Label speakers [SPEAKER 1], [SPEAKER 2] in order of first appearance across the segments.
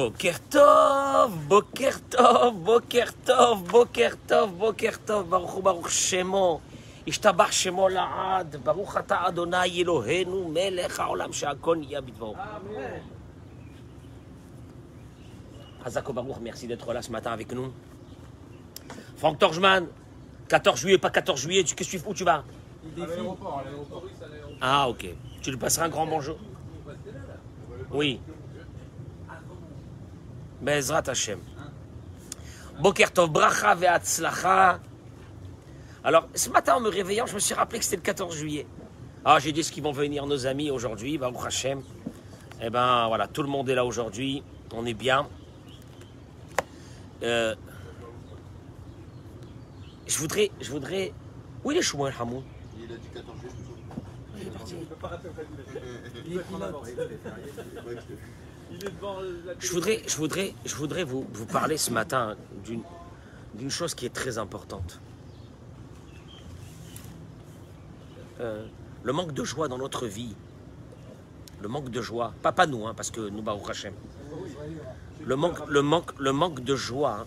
[SPEAKER 1] Bokertov, Bokertov, Bokertov, Bokertov, Bokertov, Baruch Baruch Shemo, Ishtabach Shemo Laad, Baruch Ata Adonai Elohenu, Melech Haolam Shakon Yabidvor. Hazako Baruch, merci d'être là ce matin avec nous. Franck Torjman, 14 juillet, pas 14 juillet, tu, qu'est-ce que tu fais Où tu vas?
[SPEAKER 2] À l'aéroport, à l'aéroport.
[SPEAKER 1] Ah, ok. Tu lui passeras un grand bonjour. Oui. Bezrat Hashem. Boker Tov, bracha ve'atzlacha. Alors, ce matin, en me réveillant, je me suis rappelé que c'était le 14 juillet. Ah, j'ai dit ce qu'ils vont venir nos amis aujourd'hui, Baruch Hashem. Eh ben, voilà, tout le monde est là aujourd'hui. On est bien. Euh, je voudrais, je voudrais... Où est les Shmuel Hamoud
[SPEAKER 3] Il a dit 14 juillet,
[SPEAKER 1] Il est parti.
[SPEAKER 2] Il est pilote. Il est
[SPEAKER 1] Je voudrais, je voudrais, je voudrais vous, parler ce matin d'une, d'une chose qui est très importante. Euh, le manque de joie dans notre vie. Le manque de joie. Pas, pas nous, hein, parce que nous, Baruch Hashem. Le manque, le manque, le manque de joie. hein.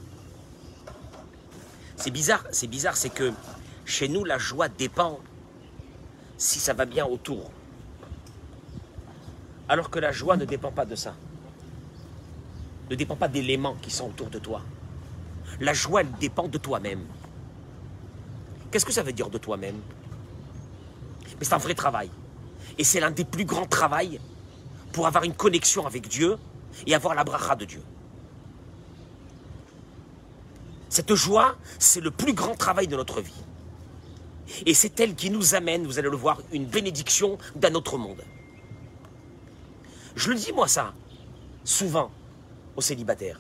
[SPEAKER 1] C'est bizarre, c'est bizarre, c'est que chez nous, la joie dépend si ça va bien autour. Alors que la joie ne dépend pas de ça ne dépend pas d'éléments qui sont autour de toi. La joie, elle dépend de toi-même. Qu'est-ce que ça veut dire de toi-même? Mais c'est un vrai travail. Et c'est l'un des plus grands travails pour avoir une connexion avec Dieu et avoir la bracha de Dieu. Cette joie, c'est le plus grand travail de notre vie. Et c'est elle qui nous amène, vous allez le voir, une bénédiction d'un autre monde. Je le dis moi ça, souvent, aux célibataires.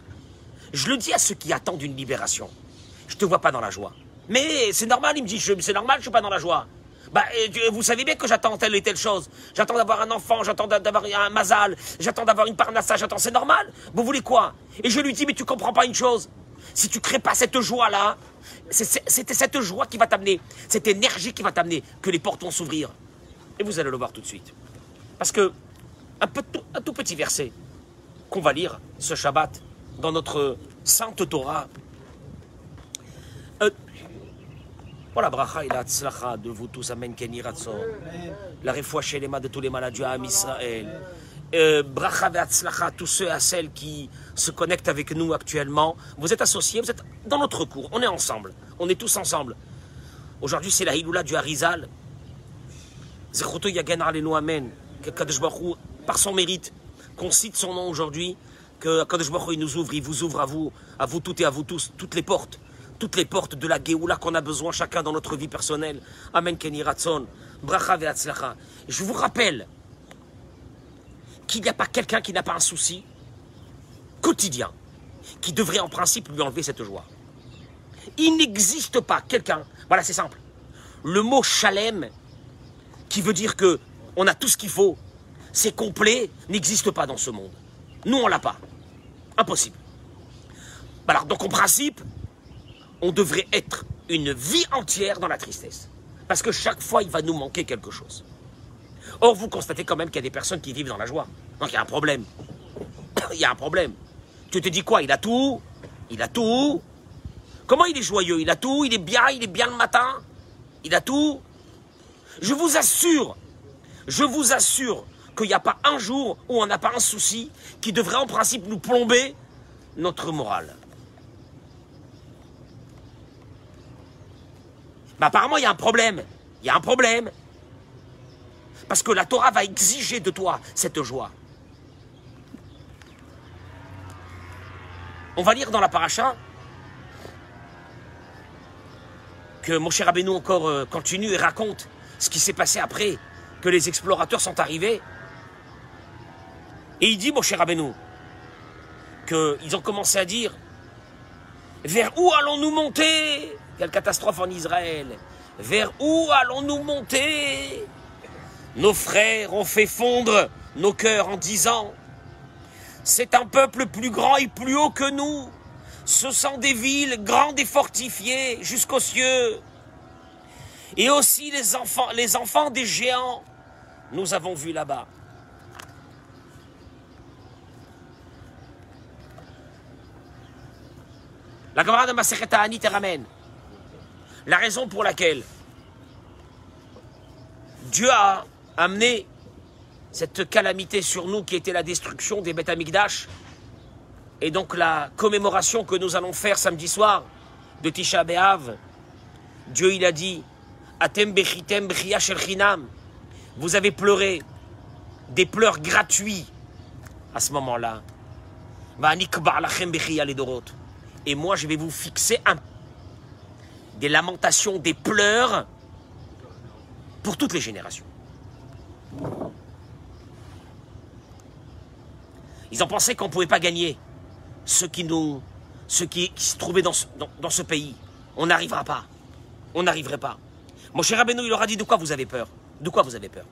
[SPEAKER 1] Je le dis à ceux qui attendent une libération. Je te vois pas dans la joie. Mais c'est normal, il me dit, c'est normal, je suis pas dans la joie. Bah, vous savez bien que j'attends telle et telle chose. J'attends d'avoir un enfant, j'attends d'a- d'avoir un mazal, j'attends d'avoir une parnassa, j'attends, c'est normal. Vous voulez quoi? Et je lui dis, mais tu comprends pas une chose. Si tu crées pas cette joie-là, c'est cette joie qui va t'amener, cette énergie qui va t'amener que les portes vont s'ouvrir. Et vous allez le voir tout de suite. Parce que, un, peu, un tout petit verset, qu'on va lire ce Shabbat dans notre sainte Torah. Euh, voilà, bracha et la tzlacha de vous tous, amen, Ken. La refoua shelema de tous les malades Ham Israël. Euh, bracha et tzlacha, tous ceux à celles qui se connectent avec nous actuellement. Vous êtes associés, vous êtes dans notre cours, on est ensemble, on est tous ensemble. Aujourd'hui, c'est la Hiloula du Harizal. Zechuto Yagen Alenu Amen. Que par son mérite, qu'on cite son nom aujourd'hui, que Kadosh Baruch il nous ouvre, il vous ouvre à vous, à vous toutes et à vous tous, toutes les portes, toutes les portes de la Géoula qu'on a besoin chacun dans notre vie personnelle. Amen Ken Yiratzon, Bracha Ve'atzlacha. Je vous rappelle qu'il n'y a pas quelqu'un qui n'a pas un souci quotidien qui devrait en principe lui enlever cette joie. Il n'existe pas quelqu'un, voilà c'est simple, le mot chalem qui veut dire que on a tout ce qu'il faut, c'est complet, n'existe pas dans ce monde. Nous, on l'a pas. Impossible. Alors, donc, en principe, on devrait être une vie entière dans la tristesse. Parce que chaque fois, il va nous manquer quelque chose. Or, vous constatez quand même qu'il y a des personnes qui vivent dans la joie. Donc, il y a un problème. Il y a un problème. Tu te dis quoi? Il a tout Il a tout Comment il est joyeux? Il a tout Il est bien Il est bien le matin Il a tout je vous assure, je vous assure qu'il n'y a pas un jour où on n'a pas un souci qui devrait en principe nous plomber notre morale. Mais apparemment, il y a un problème. Il y a un problème. Parce que la Torah va exiger de toi cette joie. On va lire dans la paracha que mon cher Rabbeinu encore euh, continue et raconte ce qui s'est passé après que les explorateurs sont arrivés. Et il dit, mon cher Rabbeinu, qu'ils ont commencé à dire Vers où allons-nous monter? Quelle catastrophe en Israël Vers où allons-nous monter? Nos frères ont fait fondre nos cœurs en disant C'est un peuple plus grand et plus haut que nous. Ce sont des villes grandes et fortifiées jusqu'aux cieux. Et aussi les enfants, les enfants des géants, nous avons vu là-bas. La de. La raison pour laquelle Dieu a amené cette calamité sur nous qui était la destruction des Beth Amikdash et donc la commémoration que nous allons faire samedi soir de Tisha B'Av, Dieu il a dit Atem bechitem. Vous avez pleuré des pleurs gratuits à ce moment-là. Et moi, je vais vous fixer un, des lamentations, des pleurs pour toutes les générations. Ils ont pensé qu'on ne pouvait pas gagner ceux qui, nous, ceux qui, se trouvaient dans ce, pays. On n'arrivera pas. On n'arriverait pas. Mon cher Rabbeinu, il leur a dit de quoi vous avez peur? De quoi vous avez peur?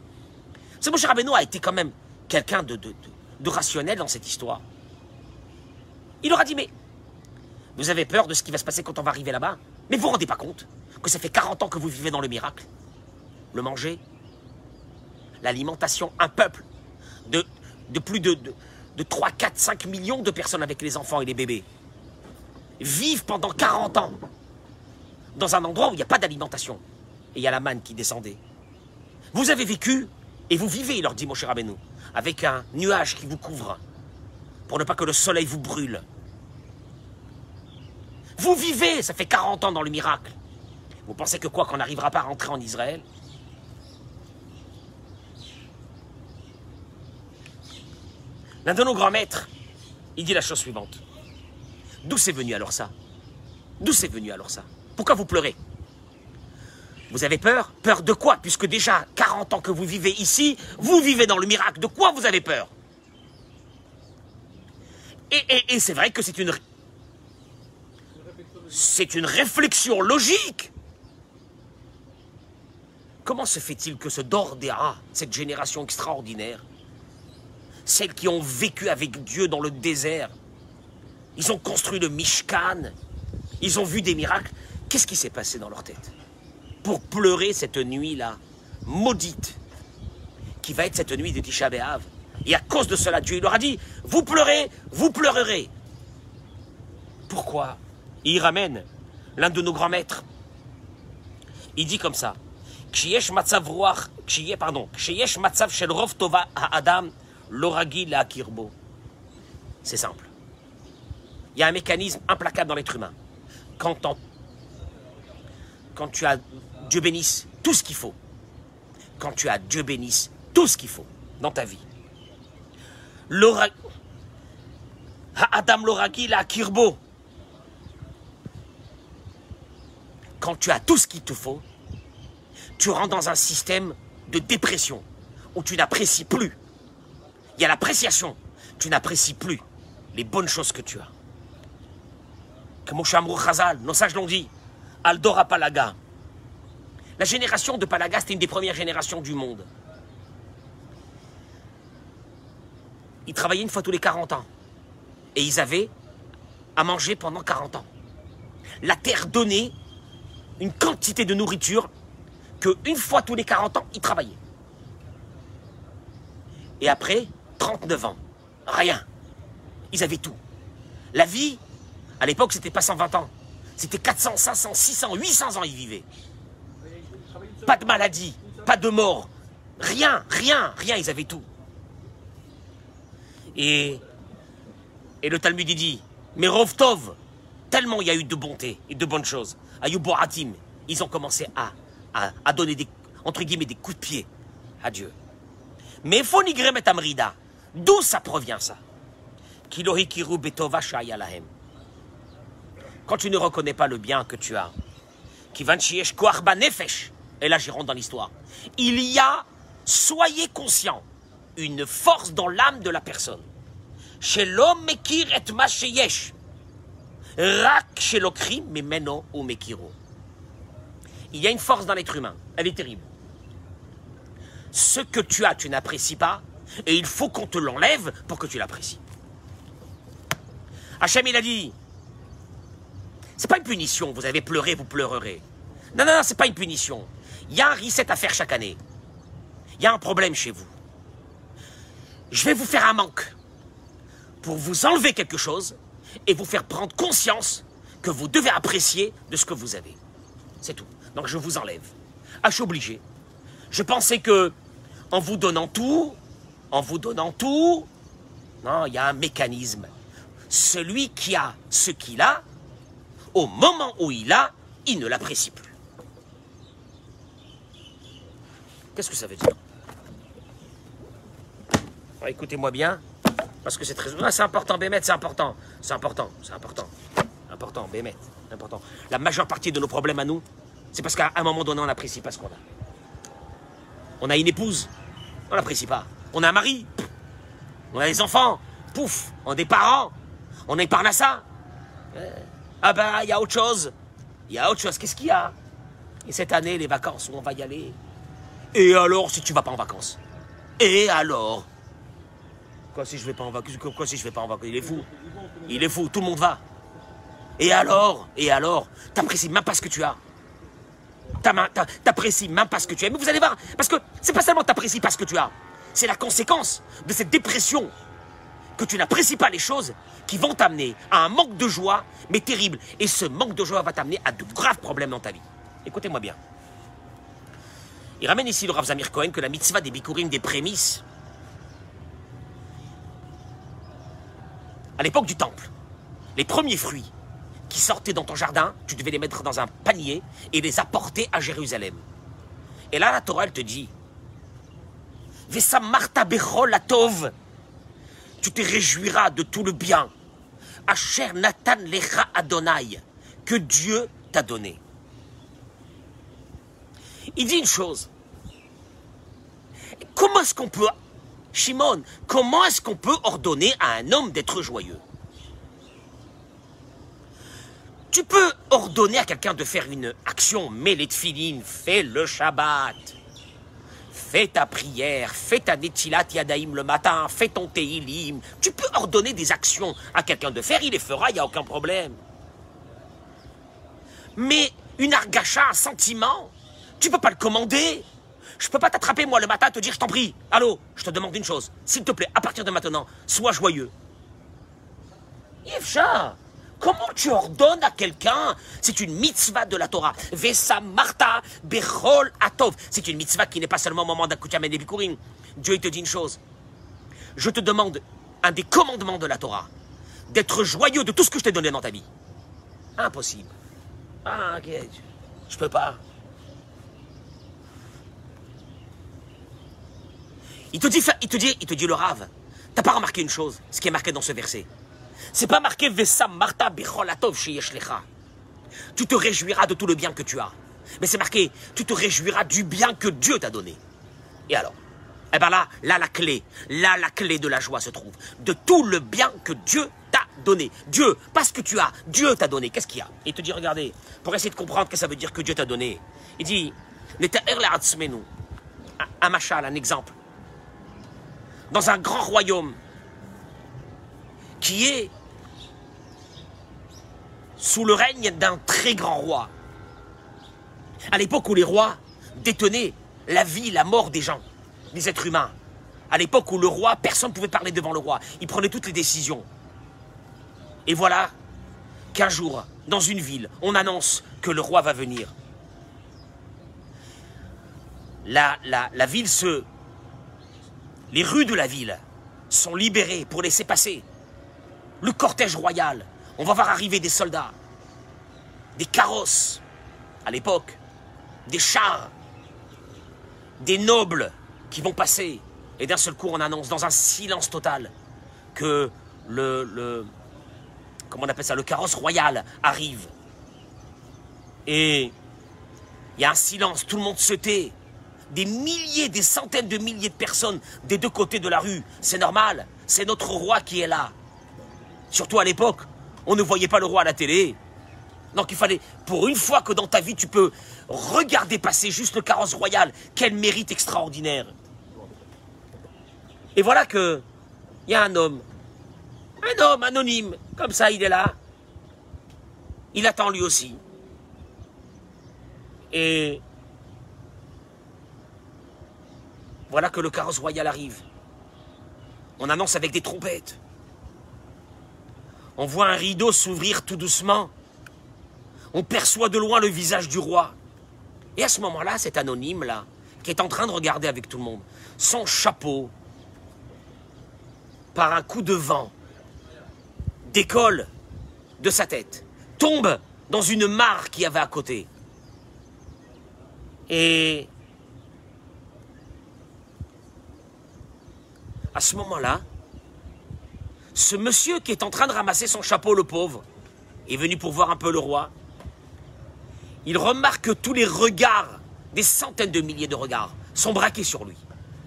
[SPEAKER 1] C'est mon cher Rabbeinu a été quand même quelqu'un de, de, de, rationnel dans cette histoire. Il leur a dit, mais vous avez peur de ce qui va se passer quand on va arriver là-bas Mais vous vous rendez pas compte que ça fait 40 ans que vous vivez dans le miracle Le manger, l'alimentation, un peuple de, plus de, de, de 3, 4, 5 millions de personnes avec les enfants et les bébés vivent pendant 40 ans dans un endroit où il n'y a pas d'alimentation et il y a la manne qui descendait. Vous avez vécu et vous vivez, leur dit Moshe Rabbeinu, avec un nuage qui vous couvre pour ne pas que le soleil vous brûle. Vous vivez, ça fait 40 ans dans le miracle. Vous pensez que quoi, qu'on n'arrivera pas à rentrer en Israël? L'un de nos grands maîtres, il dit la chose suivante. D'où c'est venu alors ça? D'où c'est venu alors ça? Pourquoi vous pleurez? Vous avez peur? Peur de quoi? Puisque déjà 40 ans que vous vivez ici, vous vivez dans le miracle. De quoi vous avez peur? Et, c'est vrai que c'est une... C'est une réflexion logique. Comment se fait-il que ce Dordéa, cette génération extraordinaire, celles qui ont vécu avec Dieu dans le désert, ils ont construit le Mishkan, ils ont vu des miracles, qu'est-ce qui s'est passé dans leur tête pour pleurer cette nuit-là, maudite, qui va être cette nuit de Tisha B'Av. Et à cause de cela, Dieu leur a dit, vous pleurez, vous pleurerez. Pourquoi il ramène l'un de nos grands maîtres. Il dit comme ça, pardon, tova l'oragi la kirbo. C'est simple. Il y a un mécanisme implacable dans l'être humain. Quand, quand tu as Dieu bénisse tout ce qu'il faut. Quand tu as Dieu bénisse tout ce qu'il faut dans ta vie. Adam l'oraki la kirbo. Quand tu as tout ce qu'il te faut, tu rentres dans un système de dépression où tu n'apprécies plus. Il y a l'appréciation. Tu n'apprécies plus les bonnes choses que tu as. Comme au Khazal, nos sages l'ont dit. Aldora Palaga, la génération de Palagas était une des premières générations du monde. Ils travaillaient une fois tous les 40 ans. Et ils avaient à manger pendant 40 ans. La terre donnait une quantité de nourriture que une fois tous les 40 ans, ils travaillaient. Et après, 39 ans, rien. Ils avaient tout. La vie, à l'époque, c'était pas 120 ans. C'était 400, 500, 600, 800 ans, ils vivaient. Pas de maladie, pas de mort. Rien, rien, rien, ils avaient tout. Et, et le Talmud dit, mais Rovtov, tellement il y a eu de bonté et de bonnes choses. Boratim, ils ont commencé à, à, donner des, entre guillemets, des coups de pied à Dieu. Mais Fonigremet Amrida, d'où ça provient ça? Quand tu ne reconnais pas le bien que tu as, et là j'y rentre dans l'histoire, il y a, soyez conscients, une force dans l'âme de la personne. Chez l'homme et. Rak chez l'okrim, mais meno ou mekiro. Il y a une force dans l'être humain, elle est terrible. Ce que tu as, tu n'apprécies pas, et il faut qu'on te l'enlève pour que tu l'apprécies. Hachem, il a dit, c'est pas une punition, vous avez pleuré, vous pleurerez. Non, non, non, c'est pas une punition. Il y a un reset à faire chaque année. Il y a un problème chez vous. Je vais vous faire un manque pour vous enlever quelque chose et vous faire prendre conscience que vous devez apprécier de ce que vous avez. C'est tout. Donc je vous enlève. Ah, obligé. Je pensais que, en vous donnant tout, en vous donnant tout, non, il y a un mécanisme. Celui qui a ce qu'il a, au moment où il a, il ne l'apprécie plus. Qu'est-ce que ça veut dire? Ah, Écoutez-moi bien, parce que c'est très... C'est important, Bémet, c'est important. C'est important, c'est important. Important, Bémet, important. La majeure partie de nos problèmes à nous, c'est parce qu'à un moment donné, on n'apprécie pas ce qu'on a. On a une épouse, on n'apprécie pas. On a un mari, on a des enfants, pouf, on a des parents, on est ça. Ah ben, il y a autre chose. Il y a autre chose. Qu'est-ce qu'il y a? Et cette année, les vacances, où on va y aller Et alors, si tu vas pas en vacances? Et alors? Quoi si je vais pas en vacances Quoi si je vais pas en vacances Il est fou. Il est fou, tout le monde va. Et alors Et alors T'apprécies même pas ce que tu as. T'apprécies même pas ce que tu as. Mais vous allez voir, parce que c'est pas seulement t'apprécies pas ce que tu as. C'est la conséquence de cette dépression que tu n'apprécies pas les choses qui vont t'amener à un manque de joie, mais terrible. Et ce manque de joie va t'amener à de graves problèmes dans ta vie. Écoutez-moi bien. Il ramène ici le Rav Zamir Cohen que la mitzvah des bikurim des prémices, à l'époque du temple, les premiers fruits qui sortaient dans ton jardin, tu devais les mettre dans un panier et les apporter à Jérusalem. Et là, la Torah, elle te dit Vesa Marta Bechol Atov tu te réjouiras de tout le bien. Asher Nathan Lecha Adonai, que Dieu t'a donné. Il dit une chose. Comment est-ce qu'on peut, Shimon, comment est-ce qu'on peut ordonner à un homme d'être joyeux? Tu peux ordonner à quelqu'un de faire une action, mets les fais le Shabbat. Fais ta prière, fais ta Netilat Yadaim le matin, fais ton Teilim. Tu peux ordonner des actions à quelqu'un de faire, il les fera, il n'y a aucun problème. Mais une argacha, un sentiment, tu peux pas le commander. Je peux pas t'attraper moi le matin et te dire je t'en prie. Allô, je te demande une chose. S'il te plaît, à partir de maintenant, sois joyeux. Yves Comment tu ordonnes à quelqu'un? C'est une mitzvah de la Torah. Vesa Marta Bechol Atov. C'est une mitzvah qui n'est pas seulement au moment d'Akutyamen et Bikurim. Dieu te dit une chose. Je te demande un des commandements de la Torah. D'être joyeux de tout ce que je t'ai donné dans ta vie. Impossible. Ah, ok. Je peux pas. Il te dit, il te dit, il te dit le rave. T'as pas remarqué une chose, ce qui est marqué dans ce verset. C'est pas marqué Vesam Marta Bicholatov Tu te réjouiras de tout le bien que tu as. Mais c'est marqué Tu te réjouiras du bien que Dieu t'a donné. Et alors? Eh bien là, là la clé, là la clé de la joie se trouve. De tout le bien que Dieu t'a donné. Dieu, parce que tu as, Dieu t'a donné. Qu'est-ce qu'il y a? Il te dit Regardez, pour essayer de comprendre ce que ça veut dire que Dieu t'a donné. Il dit un machal, un exemple. Dans un grand royaume qui est sous le règne d'un très grand roi. À l'époque où les rois détenaient la vie, la mort des gens, des êtres humains. À l'époque où le roi, personne ne pouvait parler devant le roi. Il prenait toutes les décisions. Et voilà qu'un jour, dans une ville, on annonce que le roi va venir. La, la, la ville se... Les rues de la ville sont libérées pour laisser passer le cortège royal, on va voir arriver des soldats, des carrosses, à l'époque, des chars, des nobles qui vont passer. Et d'un seul coup, on annonce dans un silence total que le, comment on appelle ça, le carrosse royal arrive. Et il y a un silence, tout le monde se tait. Des milliers, des centaines de milliers de personnes des deux côtés de la rue. C'est normal, c'est notre roi qui est là. Surtout à l'époque, on ne voyait pas le roi à la télé. Donc il fallait, pour une fois que dans ta vie tu peux regarder passer juste le carrosse royal, quel mérite extraordinaire. Et voilà que il y a un homme, un homme anonyme, comme ça il est là. Il attend lui aussi. Et voilà que le carrosse royal arrive. On annonce avec des trompettes. On voit un rideau s'ouvrir tout doucement. On perçoit de loin le visage du roi. Et à ce moment-là, cet anonyme-là, qui est en train de regarder avec tout le monde, son chapeau, par un coup de vent, décolle de sa tête, tombe dans une mare qu'il y avait à côté. Et à ce moment-là, ce monsieur qui est en train de ramasser son chapeau, le pauvre, est venu pour voir un peu le roi. Il remarque que tous les regards, des centaines de milliers de regards, sont braqués sur lui.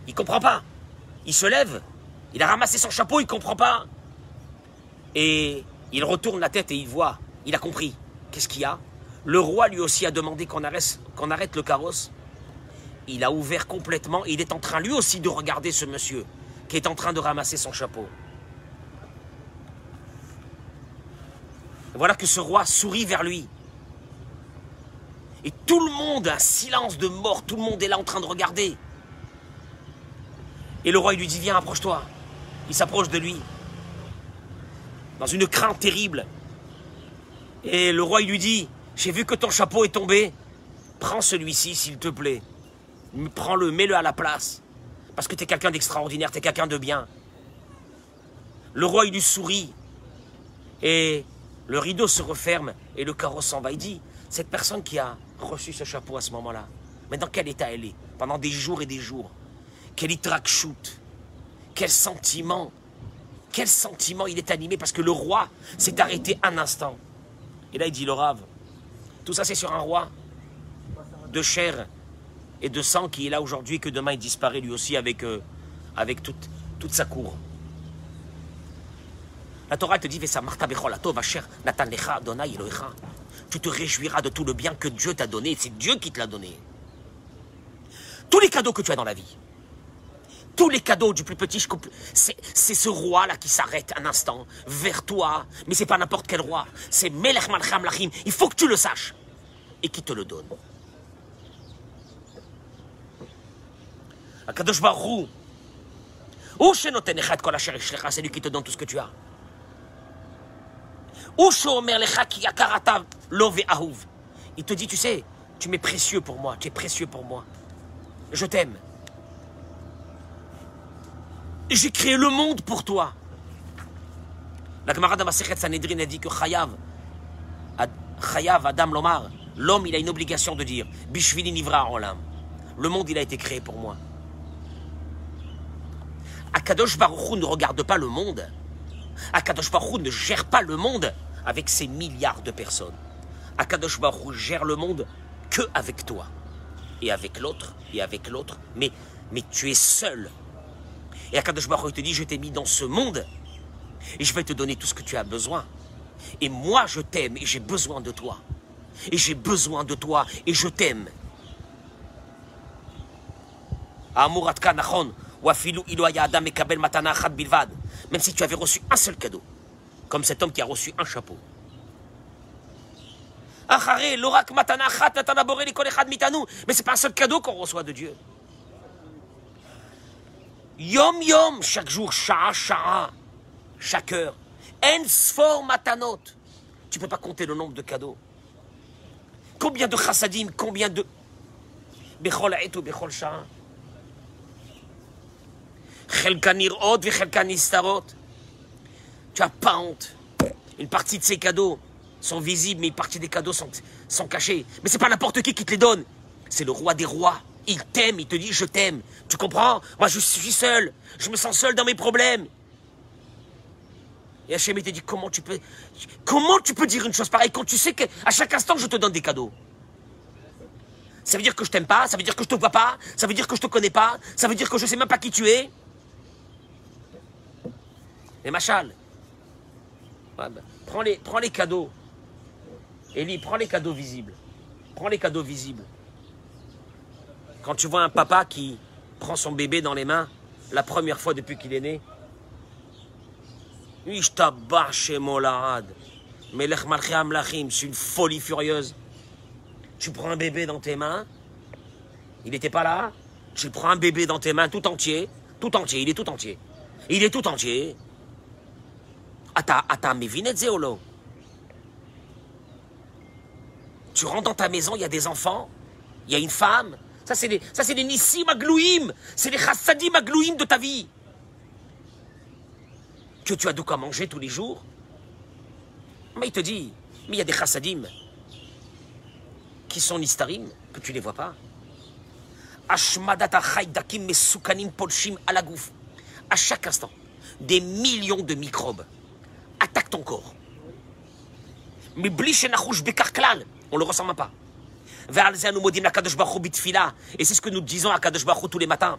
[SPEAKER 1] Il comprend pas. Il se lève, il a ramassé son chapeau, il comprend pas. Et il retourne la tête et il voit, il a compris. Qu'est-ce qu'il y a? Le roi lui aussi a demandé qu'on arrête, arrête le carrosse. Il a ouvert complètement il est en train lui aussi de regarder ce monsieur qui est en train de ramasser son chapeau. voilà que ce roi sourit vers lui. Et tout le monde, un silence de mort, tout le monde est là en train de regarder. Et le roi il lui dit, viens, approche-toi. Il s'approche de lui, dans une crainte terrible. Et le roi il lui dit, j'ai vu que ton chapeau est tombé, prends celui-ci s'il te plaît. Prends-le, mets-le à la place. Parce que tu es quelqu'un d'extraordinaire, tu es quelqu'un de bien. Le roi il lui sourit. Et le rideau se referme et le carrosse s'en va. Il dit, cette personne qui a reçu ce chapeau à ce moment-là, mais dans quel état elle est Pendant des jours et des jours? Quel shoot Quel sentiment Quel sentiment il est animé parce que le roi s'est arrêté un instant. Et là il dit, le rave, tout ça c'est sur un roi de chair et de sang qui est là aujourd'hui que demain il disparaît lui aussi avec, euh, avec toute, sa cour. La Torah te dit, tu te réjouiras de tout le bien que Dieu t'a donné. C'est Dieu qui te l'a donné. Tous les cadeaux que tu as dans la vie, tous les cadeaux du plus petit, c'est ce roi-là qui s'arrête un instant vers toi. Mais c'est pas n'importe quel roi. C'est Melech Malcham Lachim. Il faut que tu le saches. Et qui te le donne. Akadosh Baruch c'est lui qui te donne tout ce que tu as. Il te dit, tu sais, tu m'es précieux pour moi, tu es précieux pour moi. Je t'aime. J'ai créé le monde pour toi. La camarade Masechet Sanhedrin a dit que Chayav, Chayav Adam Lomar, l'homme il a une obligation de dire Bishvili Nivra Olam. Le monde il a été créé pour moi. Akadosh Baruch ne regarde pas le monde. Akadosh Baruch ne gère pas le monde avec ses milliards de personnes. Akadosh Baruch gère le monde que avec toi. Et avec l'autre, et avec l'autre. Mais, tu es seul. Et Akadosh Baruch te dit, je t'ai mis dans ce monde. Et je vais te donner tout ce que tu as besoin. Et moi, je t'aime et j'ai besoin de toi. Et j'ai besoin de toi et je t'aime. Même si tu avais reçu un seul cadeau comme cet homme qui a reçu un chapeau. Mais c'est pas un seul cadeau qu'on reçoit de Dieu. Yom yom, chaque jour, chaque heure. Ensfor matanot. Tu peux pas compter le nombre de cadeaux. Combien de chassadim, combien de... Bechol bechol. Tu as pas honte. Une partie de ces cadeaux sont visibles, mais une partie des cadeaux sont, sont cachés. Mais c'est pas n'importe qui qui te les donne. C'est le roi des rois. Il t'aime, il te dit je t'aime. Tu comprends? Moi je suis seul. Je me sens seul dans mes problèmes. Et Hachem te dit comment tu peux comment tu peux dire une chose pareille quand tu sais qu'à chaque instant je te donne des cadeaux? Ça veut dire que je t'aime pas, ça veut dire que je te vois pas, ça veut dire que je te connais pas, ça veut dire que je sais même pas qui tu es. Et Machal, ben, prends, les, prends les cadeaux. Elie, prends les cadeaux visibles. Prends les cadeaux visibles. Quand tu vois un papa qui prend son bébé dans les mains, la première fois depuis qu'il est né, chez Molarad. Lachim, c'est une folie furieuse. Tu prends un bébé dans tes mains, il n'était pas là, tu prends un bébé dans tes mains tout entier, tout entier, il est tout entier. Il est tout entier. אתה, אתה מבין את זה או לא? Tu rentres dans ta maison, il y a des enfants, il y a une femme. Ça, c'est des, ça, c'est des Nissim Aglouim. C'est les Chassadim Aglouim de ta vie. Que tu as de quoi manger tous les jours. Mais il te dit, mais il y a des Chassadim qui sont Nistarim, que tu ne les vois pas. Ashmadata Chaydakim Mesukanim Polshim Alagouf. À chaque instant, des millions de microbes attaquent corps. Mais on le ressent même pas. Et c'est ce que nous disons à Kadosh Baruch tous les matins.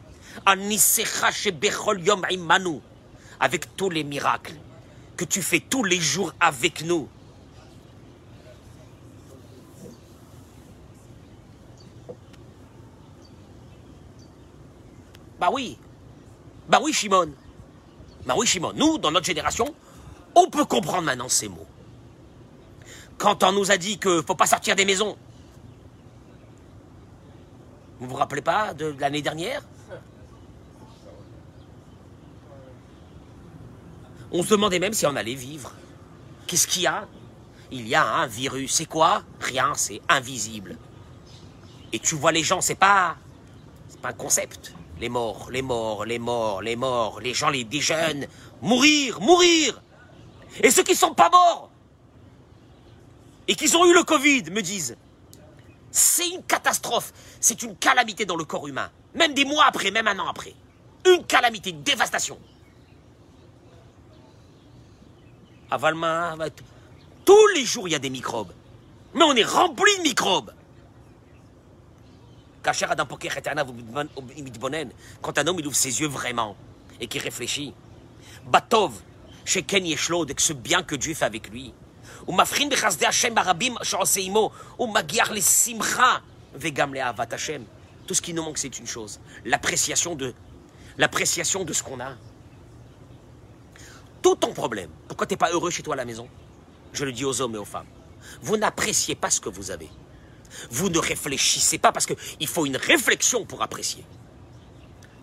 [SPEAKER 1] Avec tous les miracles que tu fais tous les jours avec nous. Bah oui, bah oui Shimon, bah oui Shimon. Nous, dans notre génération, on peut comprendre maintenant ces mots. Quand on nous a dit qu'il ne faut pas sortir des maisons, vous vous rappelez pas de l'année dernière? On se demandait même si on allait vivre. Qu'est-ce qu'il y a? Il y a un virus. C'est quoi? Rien, c'est invisible. Et tu vois les gens, c'est pas. C'est pas un concept. Les morts, les morts, les morts, les morts, les gens, les des jeunes. Mourir, mourir Et ceux qui sont pas morts et qui ont eu le Covid me disent c'est une catastrophe, c'est une calamité dans le corps humain. Même des mois après, même un an après. Une calamité, une dévastation. Avalma, tous les jours il y a des microbes. Mais on est rempli de microbes. Quand un homme il ouvre ses yeux vraiment et qu'il réfléchit, Batov, chez Ken Yeshlod, que ce bien que Dieu fait avec lui, הוא מבחין בחסדי השם הרבים שעושה עמו, הוא מגיח לשמחה וגם לאהבת השם. Tout ce qui nous manque, c'est une chose, l'appréciation de, l'appréciation de ce qu'on a. Tout ton problème, pourquoi tu n'es pas heureux chez toi à la maison Je le dis aux hommes et aux femmes. Vous n'appréciez pas ce que vous avez. Vous ne réfléchissez pas parce qu'il faut une réflexion pour apprécier.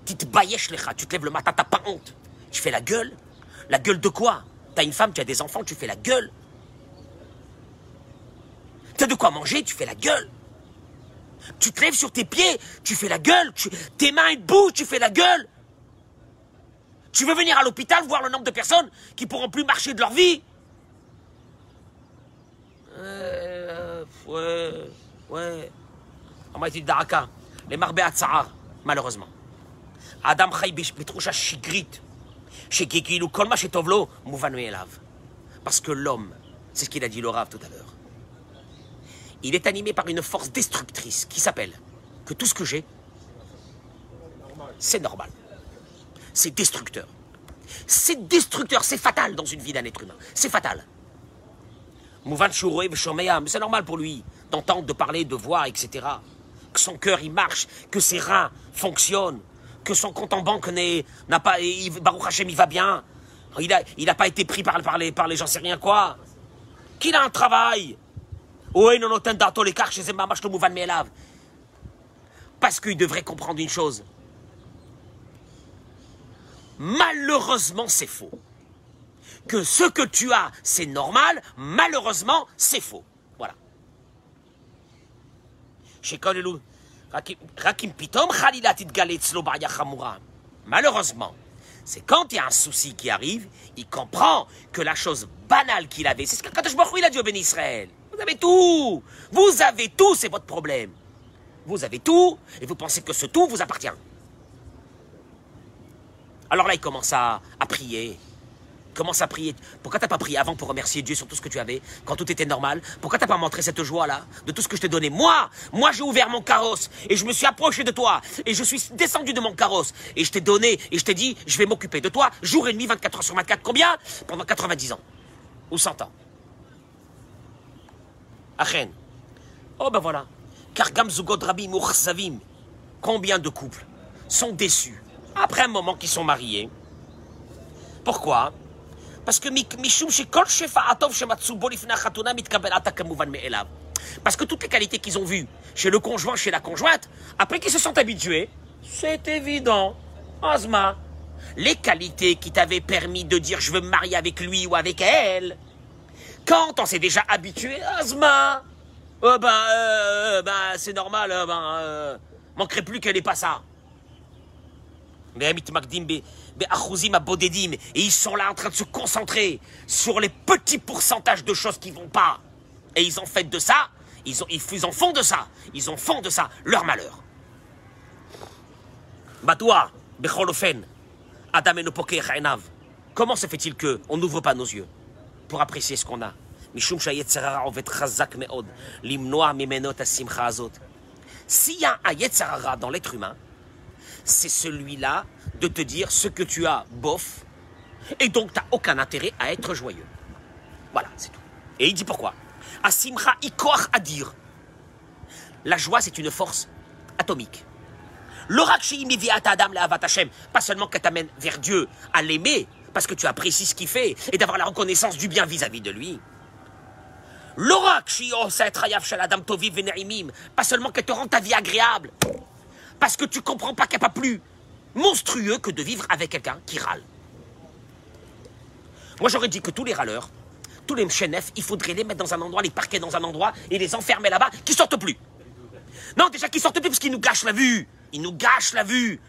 [SPEAKER 1] Tu te bailleches les tu te lèves le matin, t'as pas honte. Tu fais la gueule. la gueule de quoi? T'as une femme, tu as des enfants, tu fais la gueule. T'as de quoi manger, tu fais la gueule. Tu te lèves sur tes pieds, tu fais la gueule. tes mains bougent, tu fais la gueule. Tu veux venir à l'hôpital voir le nombre de personnes qui pourront plus marcher de leur vie? Euh, Ouais, ouais. Les marbé Tsahar, malheureusement. Adam Chaybish, Petrusha Shigrit, Shekikilu, Kolma Shetovlo, Elav. Parce que l'homme, c'est ce qu'il a dit le Rav tout à l'heure il est animé par une force destructrice qui s'appelle que tout ce que j'ai, c'est normal. C'est destructeur. C'est destructeur, c'est fatal dans une vie d'un être humain. C'est fatal. Mouvan mais c'est normal pour lui d'entendre, de parler, de voir, etc. Que son cœur il marche, que ses reins fonctionnent, que son compte en banque n'a pas, Baruch Hashem il va bien. Il n'a il pas été pris par, les, j'en sais rien quoi. Qu'il a un travail, parce qu'il devrait comprendre une chose. Malheureusement, c'est faux. Que ce que tu as, c'est normal, malheureusement, c'est faux. Voilà. Malheureusement, c'est quand il y a un souci qui arrive, il comprend que la chose banale qu'il avait, c'est ce que Kadosh Baruch il a dit au Ben Israël. Vous avez tout. Vous avez tout, c'est votre problème. Vous avez tout, et vous pensez que ce tout vous appartient. Alors là, il commence à, prier. Commence à prier. Pourquoi t'as pas prié avant pour remercier Dieu sur tout ce que tu avais, quand tout était normal? Pourquoi t'as pas montré cette joie-là, de tout ce que je t'ai donné? Moi, moi j'ai ouvert mon carrosse, et je me suis approché de toi, et je suis descendu de mon carrosse, et je t'ai donné, et je t'ai dit, je vais m'occuper de toi, jour et nuit, 24 heures sur 24, combien? Pendant 90 ans. Ou 100 ans. Achen. Oh ben voilà. Car Gamzugod Rabbi combien de couples sont déçus après un moment qu'ils sont mariés? Pourquoi? Parce que parce que toutes les qualités qu'ils ont vues chez le conjoint, chez la conjointe, après qu'ils se sont habitués, c'est évident. Ozma, les qualités qui t'avaient permis de dire je veux me marier avec lui ou avec elle, quand on s'est déjà habitué, Asma, ben, ben c'est normal, ben, euh, manquerait plus qu'elle n'ait pas ça. Et ils sont là en train de se concentrer sur les petits pourcentages de choses qui vont pas. Et ils ont fait de ça, ils, ont, ils en font de ça, ils en font de ça leur malheur. Batoua, Becholofen, Adam Comment se fait-il que on n'ouvre pas nos yeux pour apprécier ce qu'on a? S'il y a un Yetzarara dans l'être humain, c'est celui-là de te dire ce que tu as, bof, et donc tu n'as aucun intérêt à être joyeux. Voilà, c'est tout. Et il dit pourquoi Asimcha ikoach adir. La joie, c'est une force atomique. Pas seulement qu'elle t'amène vers Dieu, à l'aimer, parce que tu apprécies ce qu'il fait, et d'avoir la reconnaissance du bien vis-à-vis de lui. Pas seulement qu'elle te rend ta vie agréable, parce que tu comprends pas qu'il n'y a pas plus monstrueux que de vivre avec quelqu'un qui râle. Moi j'aurais dit que tous les râleurs, tous les mchenefs, il faudrait les mettre dans un endroit, les parquer dans un endroit et les enfermer là-bas, qui sortent plus. Non, déjà qu'ils sortent plus parce qu'ils nous gâchent la vue. Ils nous gâchent la vue.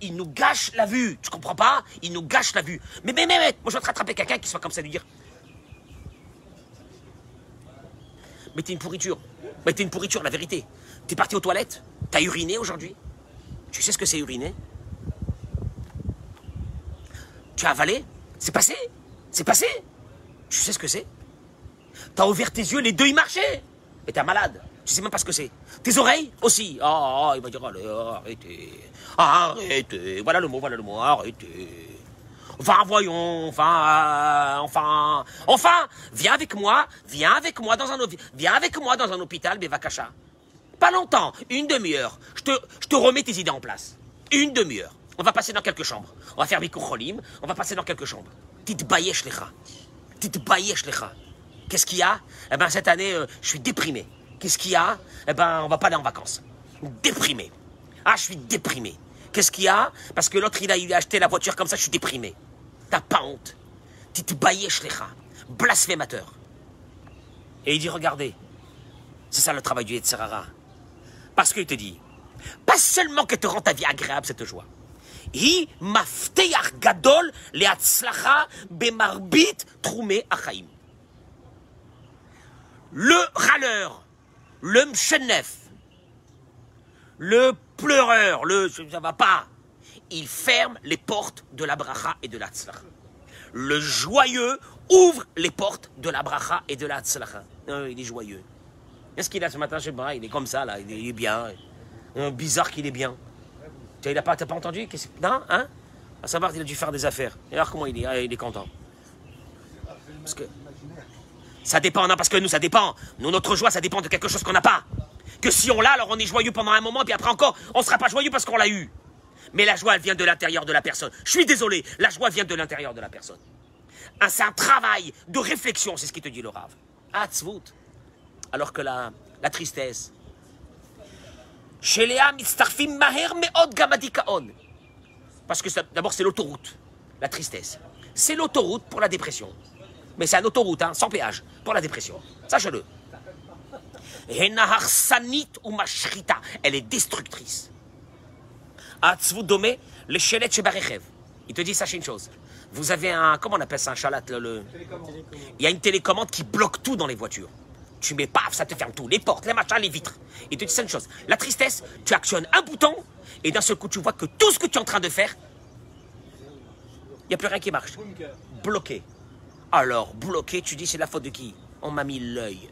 [SPEAKER 1] Ils nous gâchent la vue. Tu comprends pas? Ils nous gâchent la vue. Mais, mais, mais, mais, moi je vais te rattraper quelqu'un qui soit comme ça, lui dire Mais t'es une pourriture. Mais t'es une pourriture, la vérité. T'es parti aux toilettes? T'as uriné aujourd'hui? Tu sais ce que c'est uriner? Tu as avalé? C'est passé? C'est passé? Tu sais ce que c'est? T'as ouvert tes yeux, les deux y marchaient Et t'es malade. Tu sais même pas ce que c'est. Tes oreilles aussi. Ah, oh, il va dire, allez, arrêtez. Arrêtez. Voilà le mot, voilà le mot, arrêtez. Enfin, voyons, enfin, euh, enfin, enfin, viens avec moi, viens avec moi dans un, viens avec moi dans un hôpital, Bevakasha. Pas longtemps, une demi-heure. Je te, je te remets tes idées en place. Une demi-heure. On va passer dans quelques chambres. On va faire Bikucholim, on va passer dans quelques chambres. Tite bayesh lecha. Tite bayesh lecha. Qu'est-ce qu'il y a? Eh ben, cette année, euh, je suis déprimé. Qu'est-ce qu'il y a? Eh ben, on va pas aller en vacances. Déprimé. Ah, je suis déprimé. Qu'est-ce qu'il y a? Parce que l'autre, il a, acheté la voiture comme ça, je suis déprimé. T'as pas honte. Tite bayesh lecha. Blasphémateur. Et il dit, regardez, c'est ça le travail du Yetzerara. Parce qu'il te dit, pas seulement que te rend ta vie agréable, cette joie. Le râleur, le mchenef, le pleureur, le ça va pas, il ferme les portes de la bracha et de la tzlacha. Le joyeux ouvre les portes de la bracha et de la tzlacha. il est joyeux. Qu'est-ce qu'il a ce matin Je sais il est comme ça, là, il est, bien. bizarre qu'il est bien. Tu n'as pas, pas entendu? Non Hein? À savoir qu'il a dû faire des affaires. Et alors comment il est? Ah, Il est content. Parce que... Ça dépend, non, parce que nous, ça dépend. Nous, notre joie, ça dépend de quelque chose qu'on n'a pas. Que si on l'a, alors on est joyeux pendant un moment, puis après encore, on ne sera pas joyeux parce qu'on l'a eu. Mais la joie, elle vient de l'intérieur de la personne. Je suis désolé, la joie vient de l'intérieur de la personne. Ah, c'est un travail de réflexion, c'est ce qui te dit le Rav. Alors que la, la tristesse. Parce que d'abord, c'est l'autoroute, la tristesse. C'est l'autoroute pour la dépression. Mais c'est une autoroute, hein, sans péage, pour la dépression. Sache-le. Elle est destructrice. Il te dit, sachez une chose. Vous avez un, comment on appelle ça, un chalat le... Il y a une télécommande qui bloque tout dans les voitures. Tu mets paf, ça te ferme tout, les portes, les machins, les vitres. Il te dit, c'est une chose. La tristesse, tu actionnes un bouton et d'un seul coup, tu vois que tout ce que tu es en train de faire, il n'y a plus rien qui marche. Bloqué. Alors, bloqué, tu dis, c'est la faute de qui? On m'a mis l'œil.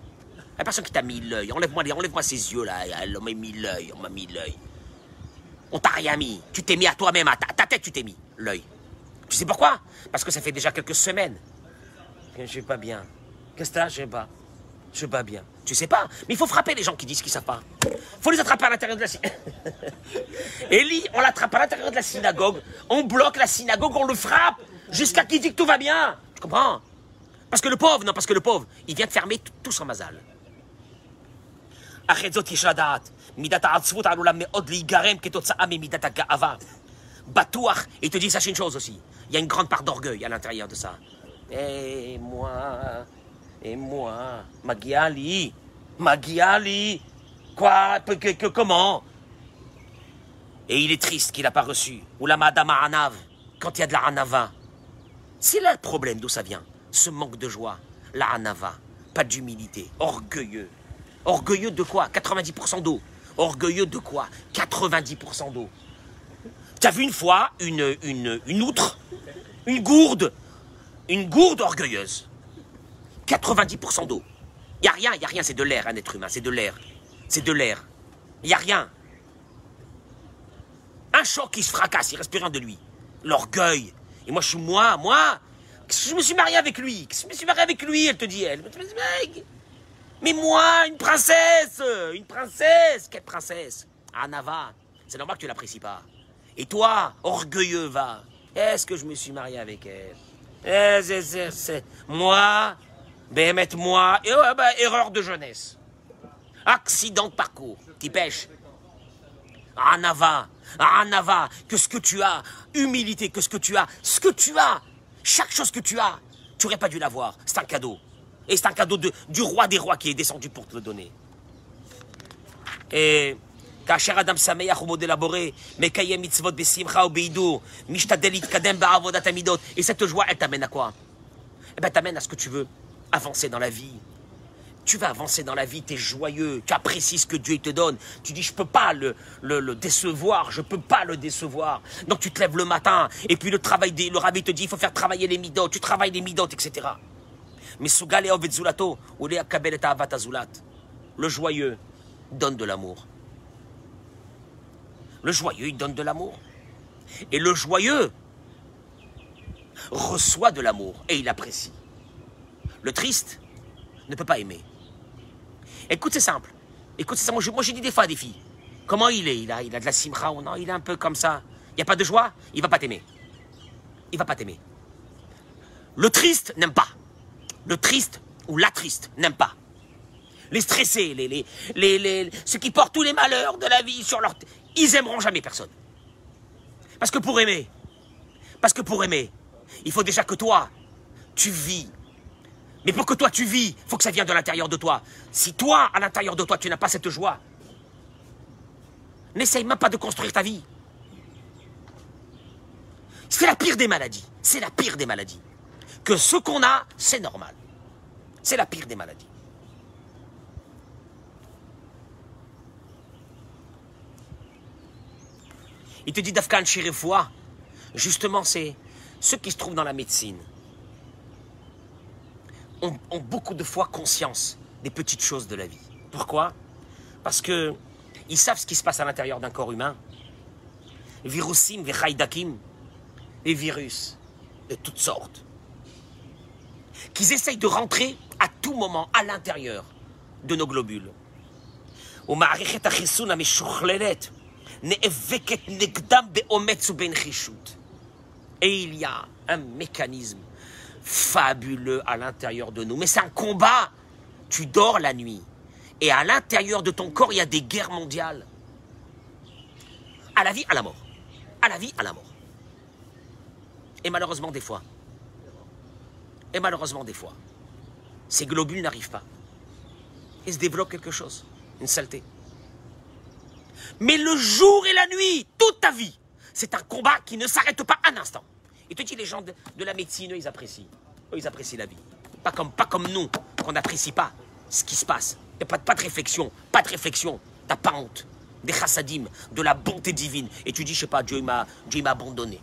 [SPEAKER 1] La personne qui t'a mis l'œil, enlève-moi enlève ses yeux là, on m'a mis l'œil, on m'a mis l'œil. On t'a rien mis. Tu t'es mis à toi-même, à ta, tête, tu t'es mis l'œil. Tu sais pourquoi? Parce que ça fait déjà quelques semaines. Je ne sais pas bien. Qu'est-ce que t'as? Je sais pas. Je bats bien. Tu sais pas Mais il faut frapper les gens qui disent qu'ils savent pas. faut les attraper à l'intérieur de la synagogue. Élie, on l'attrape à l'intérieur de la synagogue. On bloque la synagogue, on le frappe. Jusqu'à qu'il dise que tout va bien. Tu comprends? Parce que le pauvre, non, parce que le pauvre, il vient de fermer tout son mazal. Batouach, et te dit, sachez une chose aussi, il y a une grande part d'orgueil à l'intérieur de ça. Et moi, et moi, Magiali Magiali Quoi? Que, que, Comment? Et il est triste qu'il n'a pas reçu. Ou la madame Aranav, quand il y a de la Ranava. C'est là le problème d'où ça vient. Ce manque de joie. La Ranava. Pas d'humilité. Orgueilleux. Orgueilleux de quoi? 90% d'eau. Orgueilleux de quoi? 90% d'eau. T'as vu une fois une, une, une outre? Une gourde Une gourde orgueilleuse 90% d'eau. Il a rien, il a rien, c'est de l'air, un être humain, c'est de l'air. C'est de l'air. Il a rien. Un choc qui se fracasse, il plus rien de lui. L'orgueil. Et moi, je suis moi, moi. Je me suis marié avec lui. Je me suis marié avec lui, elle te dit, elle. Mais moi, une princesse Une princesse Quelle princesse? Anava. C'est normal que tu l'apprécies pas. Et toi, orgueilleux, va. Est-ce que je me suis marié avec elle? Eh, Moi, Béhémet, moi, et ouais, bah, erreur de jeunesse. Accident de parcours, qui pêche. Anava, Anava, que ce que tu as, humilité, que ce que tu as, ce que tu as, chaque chose que tu as, tu n'aurais pas dû l'avoir. C'est un cadeau. Et c'est un cadeau de, du roi des rois qui est descendu pour te le donner. Et כאשר אדם שמח ומודה לבורא, מקיים מצוות בשמחה ובהידור, משתדל להתקדם בעבודת המידות, et cette joie, elle t'amène à quoi Eh ben, t'amène à ce que tu veux, avancer dans la vie. Tu vas avancer dans la vie, tu es joyeux, tu apprécies ce que Dieu te donne. Tu dis, je peux pas le, décevoir, je peux pas le décevoir. Donc tu te lèves le matin, et puis le travail, le rabbi te dit, il faut faire travailler les midotes, tu travailles les midotes, etc. Mais le joyeux donne de l'amour. Le joyeux, il donne de l'amour. Et le joyeux reçoit de l'amour et il apprécie. Le triste ne peut pas aimer. Écoute, c'est simple. Écoute, c'est ça. Moi, j'ai dit des fois à des filles. Comment il est? Il a, il a de la simra ou non? Il est un peu comme ça. Il n'y a pas de joie? Il va pas t'aimer. Il va pas t'aimer. Le triste n'aime pas. Le triste ou la triste n'aime pas. Les stressés, les, les, les, les, ceux qui portent tous les malheurs de la vie sur leur... Ils aimeront jamais personne. Parce que pour aimer, parce que pour aimer, il faut déjà que toi, tu vis mais pour que toi tu vis, il faut que ça vienne de l'intérieur de toi. Si toi, à l'intérieur de toi, tu n'as pas cette joie, n'essaye même pas de construire ta vie. C'est la pire des maladies. C'est la pire des maladies. Que ce qu'on a, c'est normal. C'est la pire des maladies. Il te dit d'Afghan Shirifoua. Justement, c'est ceux qui se trouvent dans la médecine ont, beaucoup de fois conscience des petites choses de la vie. Pourquoi? Parce que ils savent ce qui se passe à l'intérieur d'un corps humain. Virusim, vechaidakim, les virus de toutes sortes. Qu'ils essayent de rentrer à tout moment à l'intérieur de nos globules. Et il y a un mécanisme fabuleux à l'intérieur de nous. Mais c'est un combat. Tu dors la nuit. Et à l'intérieur de ton corps, il y a des guerres mondiales. À la vie, à la mort. À la vie, à la mort. Et malheureusement, des fois. Et malheureusement, des fois. Ces globules n'arrivent pas. Il se développe quelque chose. Une saleté. Mais le jour et la nuit, toute ta vie, c'est un combat qui ne s'arrête pas un instant. Et te dis, les gens de, la médecine, eux, ils apprécient. Eux, ils apprécient la vie. Pas comme, pas comme nous, qu'on n'apprécie pas ce qui se passe. A pas, pas de réflexion, pas de réflexion. T'as pas honte. Des chassadim, de la bonté divine. Et tu dis, je sais pas, Dieu m'a abandonné.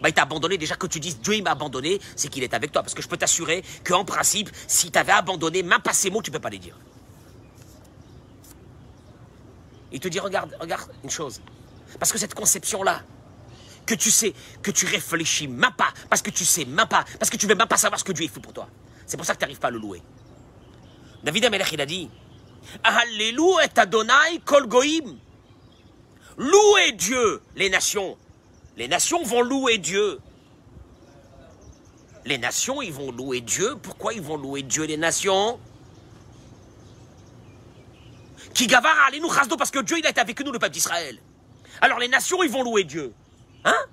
[SPEAKER 1] Bah, il t'a abandonné. Déjà que tu dis Dieu m'a abandonné, c'est qu'il est avec toi. Parce que je peux t'assurer qu'en principe, si t'avais abandonné, même pas ces mots, tu peux pas les dire. Il te dit, regarde, regarde une chose. Parce que cette conception-là, que tu sais, que tu réfléchis même pas, parce que tu sais même pas, parce que tu veux même pas savoir ce que Dieu fait pour toi. C'est pour ça que tu n'arrives pas à le louer. David Amelech, il a dit Alléluia et Adonai kol goïm. Louez Dieu, les nations. Les nations vont louer Dieu. Les nations, ils vont louer Dieu. Pourquoi ils vont louer Dieu, les nations? Qui gavara nous parce que Dieu, il a été avec nous, le peuple d'Israël. Alors les nations, ils vont louer Dieu. Hein?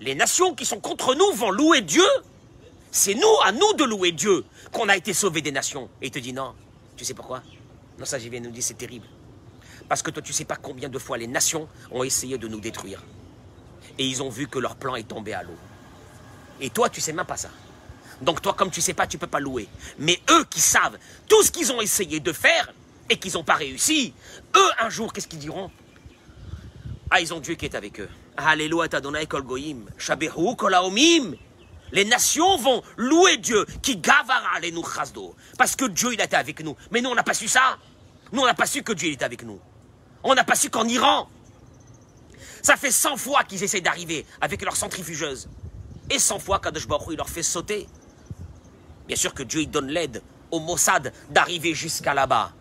[SPEAKER 1] Les nations qui sont contre nous vont louer Dieu. C'est nous, à nous de louer Dieu, qu'on a été sauvés des nations. Et il te dit non. Tu sais pourquoi? Non, ça, j'y viens nous dire, c'est terrible. Parce que toi, tu sais pas combien de fois les nations ont essayé de nous détruire. Et ils ont vu que leur plan est tombé à l'eau. Et toi, tu sais même pas ça. Donc toi, comme tu sais pas, tu peux pas louer. Mais eux qui savent tout ce qu'ils ont essayé de faire et qu'ils n'ont pas réussi, eux, un jour, qu'est-ce qu'ils diront? Ah, ils ont Dieu qui est avec eux. Alléluia, Tadonai Kol Goyim, Shabehu Kol. Les nations vont louer Dieu, qui gavara les nous parce que Dieu, il été avec nous. Mais nous, on n'a pas su ça. Nous, on n'a pas su que Dieu il est avec nous. On n'a pas su qu'en Iran, ça fait 100 fois qu'ils essaient d'arriver avec leur centrifugeuse. Et 100 fois Hu, il leur fait sauter. Bien sûr que Dieu il donne l'aide au Mossad d'arriver jusqu'à là-bas.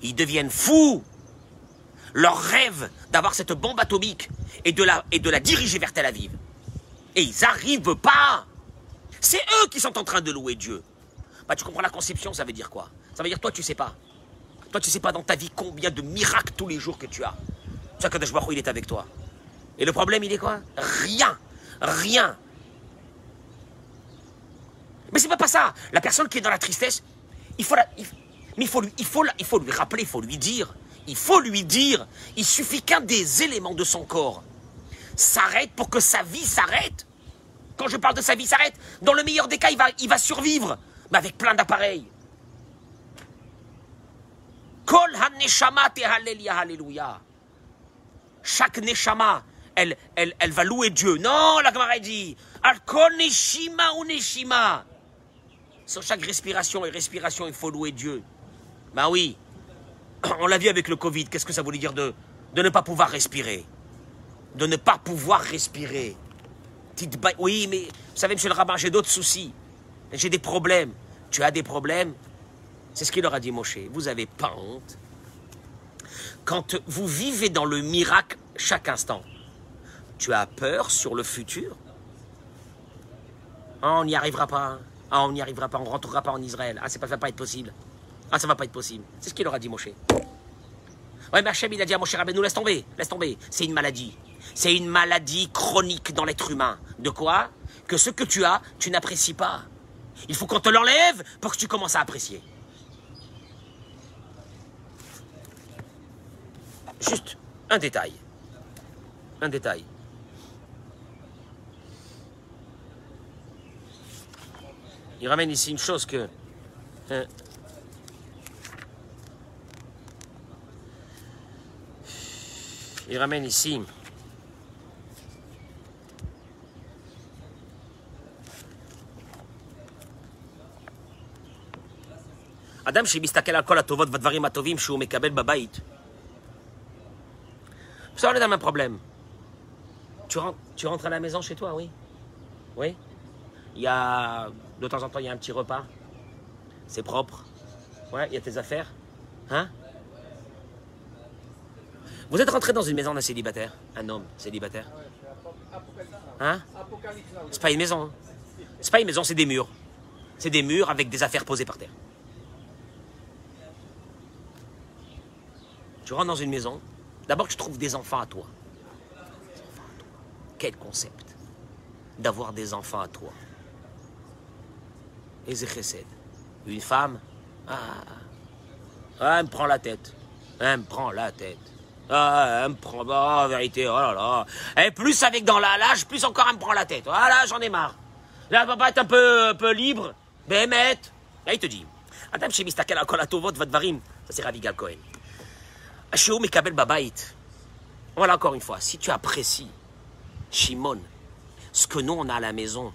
[SPEAKER 1] Ils deviennent fous. Leur rêve d'avoir cette bombe atomique et de la, et de la diriger vers Tel Aviv. Et ils n'arrivent pas. C'est eux qui sont en train de louer Dieu. Bah, tu comprends la conception, ça veut dire quoi? Ça veut dire toi, tu sais pas. Toi, tu sais pas dans ta vie combien de miracles tous les jours que tu as. Tu sais que il est avec toi. Et le problème, il est quoi? Rien. Rien. Mais c'est pas pas ça. La personne qui est dans la tristesse, il faut mais il faut il faut, il faut lui rappeler, il faut lui dire. Il faut lui dire. Il suffit qu'un des éléments de son corps s'arrête pour que sa vie s'arrête. Quand je parle de sa vie s'arrête, dans le meilleur des cas, il va, il va survivre, mais avec plein d'appareils. Kol. Chaque neshama, elle, elle, elle va louer Dieu. Non, la Gemara dit, al neshima ou neshima. Sur chaque respiration et respiration, il faut louer Dieu. Ben oui, on l'a vu avec le Covid. Qu'est-ce que ça voulait dire de, de ne pas pouvoir respirer? De ne pas pouvoir respirer. Oui, mais vous savez, monsieur le rabbin, j'ai d'autres soucis. J'ai des problèmes. Tu as des problèmes? C'est ce qu'il leur a dit Moshe. Vous n'avez pas honte Quand vous vivez dans le miracle chaque instant, tu as peur sur le futur? Ah, On n'y arrivera pas. Ah, on n'y arrivera pas, on rentrera pas en Israël. Ah, ça ne va pas être possible. Ah, ça va pas être possible. C'est ce qu'il leur a dit, Moshe. Ouais, mais Hachem, il a dit à Moshe nous laisse tomber, laisse tomber. C'est une maladie. C'est une maladie chronique dans l'être humain. De quoi? Que ce que tu as, tu n'apprécies pas. Il faut qu'on te l'enlève pour que tu commences à apprécier. Juste un détail. Un détail. Il ramène ici une chose que... Hein, il ramène ici... אדם שמסתכל על כל הטובות והדברים הטובים שהוא מקבל בבית, ça, on est dans le même problème. Tu rentres, tu rentres à la maison chez toi, oui Oui Il y a de temps en temps, il y a un petit repas. C'est propre. Ouais, il y a tes affaires. Hein Vous êtes rentré dans une maison d'un célibataire Un homme célibataire Hein? C'est pas une maison. Hein. C'est pas une maison, c'est des murs. C'est des murs avec des affaires posées par terre. Tu rentres dans une maison, d'abord tu trouves des enfants à toi. Quel concept d'avoir des enfants à toi. Et Une femme, ah, ah, elle me prend la tête. Elle me prend la tête. Ah, elle me prend, bah, en vérité, oh là là. Et plus avec dans l'âge, plus encore elle me prend la tête. Voilà, j'en ai marre. Là, pas être un peu, un peu libre. Bémet. Là, il te dit. Adam shemistakel al kol atovot vadvarim. Ça, c'est Ravi Gal Cohen. Asheu mekabel babait. Voilà, encore une fois. Si tu apprécies Shimon, ce que nous, on a à la maison,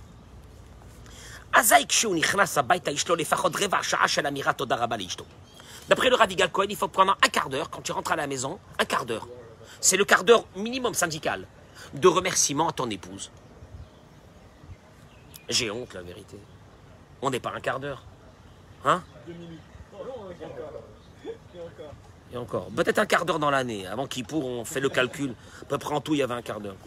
[SPEAKER 1] D'après le Radigal Cohen, il faut prendre un quart d'heure quand tu rentres à la maison, un quart d'heure. C'est le quart d'heure minimum syndical de remerciement à ton épouse. J'ai honte, la vérité. On n'est pas un quart d'heure. Hein? Et encore. Peut-être un quart d'heure dans l'année. Avant qu'ils pour, on fait le calcul. À peu près en tout, il y avait un quart d'heure.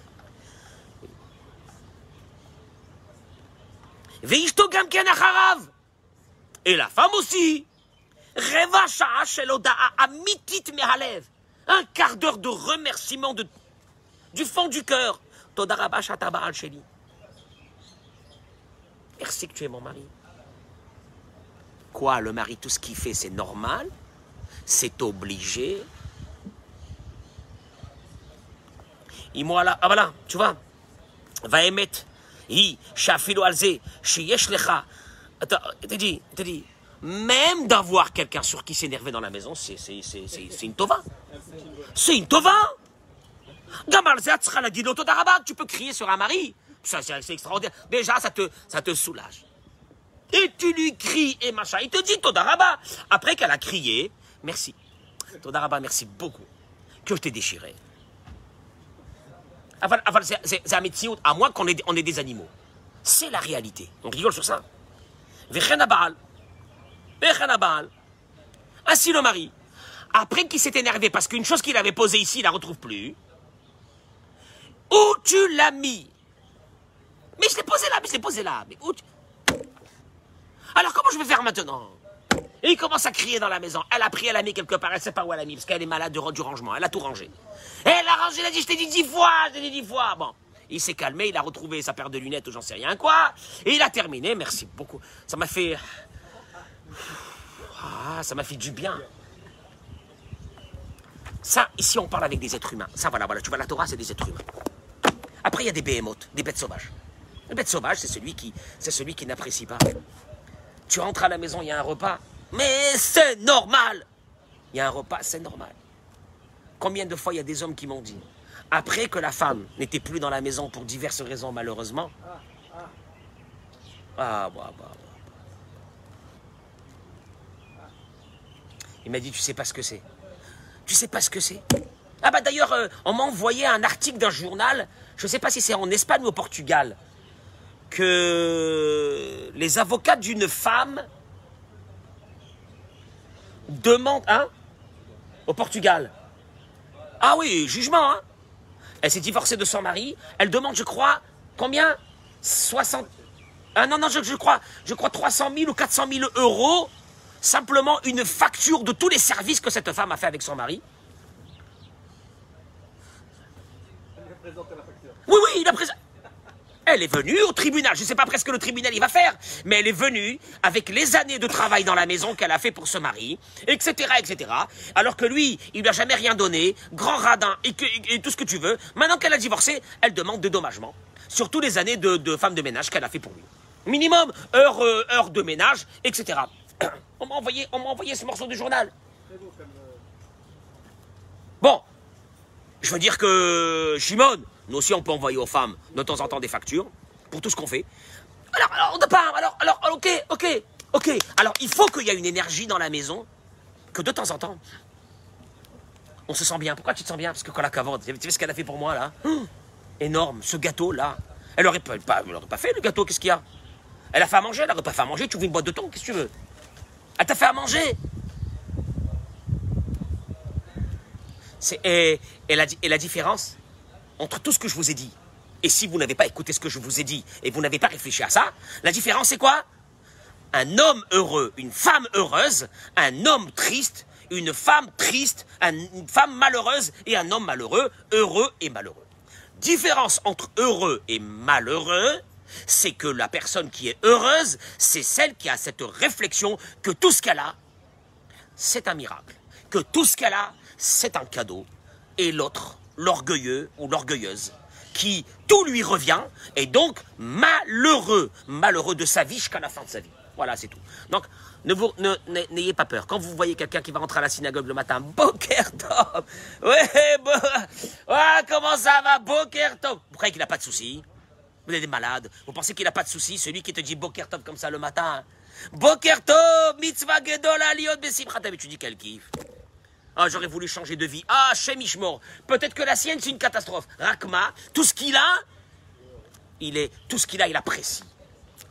[SPEAKER 1] Et la femme aussi. Un quart d'heure de remerciement de, du fond du cœur. Merci que tu es mon mari. Quoi, le mari, tout ce qu'il fait, c'est normal? C'est obligé? Moi là, ah voilà, tu vois, va émettre. Hi, shafilo alze, sheyesh lecha. Attends, t'as dit, t'as dit, même d'avoir quelqu'un sur qui s'énerver dans la maison, c'est, une tova. C'est une tova. Tu peux crier sur un mari. C'est, extraordinaire. Déjà, ça te, ça te soulage. Et tu lui cries et machin. Il te dit Todaraba. Après qu'elle a crié, merci. Todaraba, merci beaucoup. Que je t'ai déchiré. C'est- un métier, à moins qu'on on ait des animaux. C'est la réalité. On rigole sur ça. Ainsi le mari. Après qu'il s'est énervé parce qu'une chose qu'il avait posée ici, il la retrouve plus. Où tu l'as mis? Mais je l'ai posé là, mais je l'ai posé là. Mais où Alors comment je vais faire maintenant? Et il commence à crier dans la maison. Elle a pris, elle a mis quelque part, elle sait pas où elle a mis, parce qu'elle est malade du rangement. Elle a tout rangé. Elle a rangé, elle a dit, je t'ai dit dix fois, je t'ai dit dix fois. Bon. Il s'est calmé, il a retrouvé sa paire de lunettes ou j'en sais rien quoi. Et il a terminé, merci beaucoup. Ça m'a fait... Ah, ça m'a fait du bien. Ça, ici, on parle avec des êtres humains. Ça, voilà, voilà. Tu vois, la Torah, c'est des êtres humains. Après, il y a des behemoths, des bêtes sauvages. Le bête sauvage, c'est celui qui, c'est celui qui n'apprécie pas. Tu rentres à la maison, il y a un repas. Mais c'est normal. Il y a un repas, c'est normal. Combien de fois il y a des hommes qui m'ont dit, après que la femme n'était plus dans la maison pour diverses raisons, malheureusement. Ah, bah, bah, Il m'a dit, tu sais pas ce que c'est. Tu sais pas ce que c'est Ah bah d'ailleurs, euh, on m'a envoyé un article d'un journal, je sais pas si c'est en Espagne ou au Portugal, que les avocats d'une femme demandent... Hein Au Portugal. Ah oui, jugement, hein Elle s'est divorcée de son mari, elle demande, je crois, combien? 60... Ah non, non, je, crois, je crois 300 000 ou 400 000 euros, simplement une facture de tous les services que cette femme a fait avec son mari. Oui, oui, il a présenté. Elle est venue au tribunal. Je ne sais pas presque le tribunal il va faire, mais elle est venue avec les années de travail dans la maison qu'elle a fait pour ce mari, etc., etc. Alors que lui, il lui a jamais rien donné, grand radin et, tout ce que tu veux. Maintenant qu'elle a divorcé, elle demande dédommagement sur toutes les années de, de femme de ménage qu'elle a fait pour lui. Minimum heure, euh, heure de ménage, etc. On m'a envoyé, on m'a envoyé ce morceau du journal. Bon, je veux dire que, Shimon, nous aussi on peut envoyer aux femmes de temps en temps des factures pour tout ce qu'on fait. Alors, alors, on ne pas, alors, alors, ok, ok, ok. Alors, il faut qu'il y ait une énergie dans la maison, que de temps en temps, on se sent bien. Pourquoi tu te sens bien? Parce que quand la cavante, tu sais ce qu'elle a fait pour moi là? Hum, Énorme, ce gâteau là. Elle aurait pas, elle pas fait le gâteau, qu'est-ce qu'il y a? Elle a fait à manger, elle aurait pas fait à manger, tu ouvres une boîte de thon, qu'est-ce que tu veux? Elle t'a fait à manger et, la, et la différence entre tout ce que je vous ai dit et si vous n'avez pas écouté ce que je vous ai dit et vous n'avez pas réfléchi à ça, la différence c'est quoi? Un homme heureux, une femme heureuse, un homme triste, une femme triste, un- une femme malheureuse et un homme malheureux, heureux et malheureux. Différence entre heureux et malheureux, c'est que la personne qui est heureuse, c'est celle qui a cette réflexion que tout ce qu'elle a, c'est un miracle. Que tout ce qu'elle a, c'est un cadeau. Et l'autre, l'orgueilleux ou l'orgueilleuse, qui tout lui revient, est donc malheureux. Malheureux de sa vie jusqu'à la fin de sa vie. Voilà, c'est tout. Donc, ne n'ayez pas peur. Quand vous voyez quelqu'un qui va rentrer à la synagogue le matin, Boker Tov Ouais, bo- ouais, comment ça va, Boker Tov? Vous croyez qu'il n'a pas de soucis vous êtes malade. Vous pensez qu'il n'a pas de soucis, celui qui te dit Boker Tov comme ça le matin Boker Tov, mitzvah gedol aliyot besimchata. Mais tu dis quel kiff. Ah, j'aurais voulu changer de vie. Ah, Shem Ishmor. Peut-être que la sienne, c'est une catastrophe. Rakma, tout ce qu'il a, il est, tout ce qu'il a, il apprécie.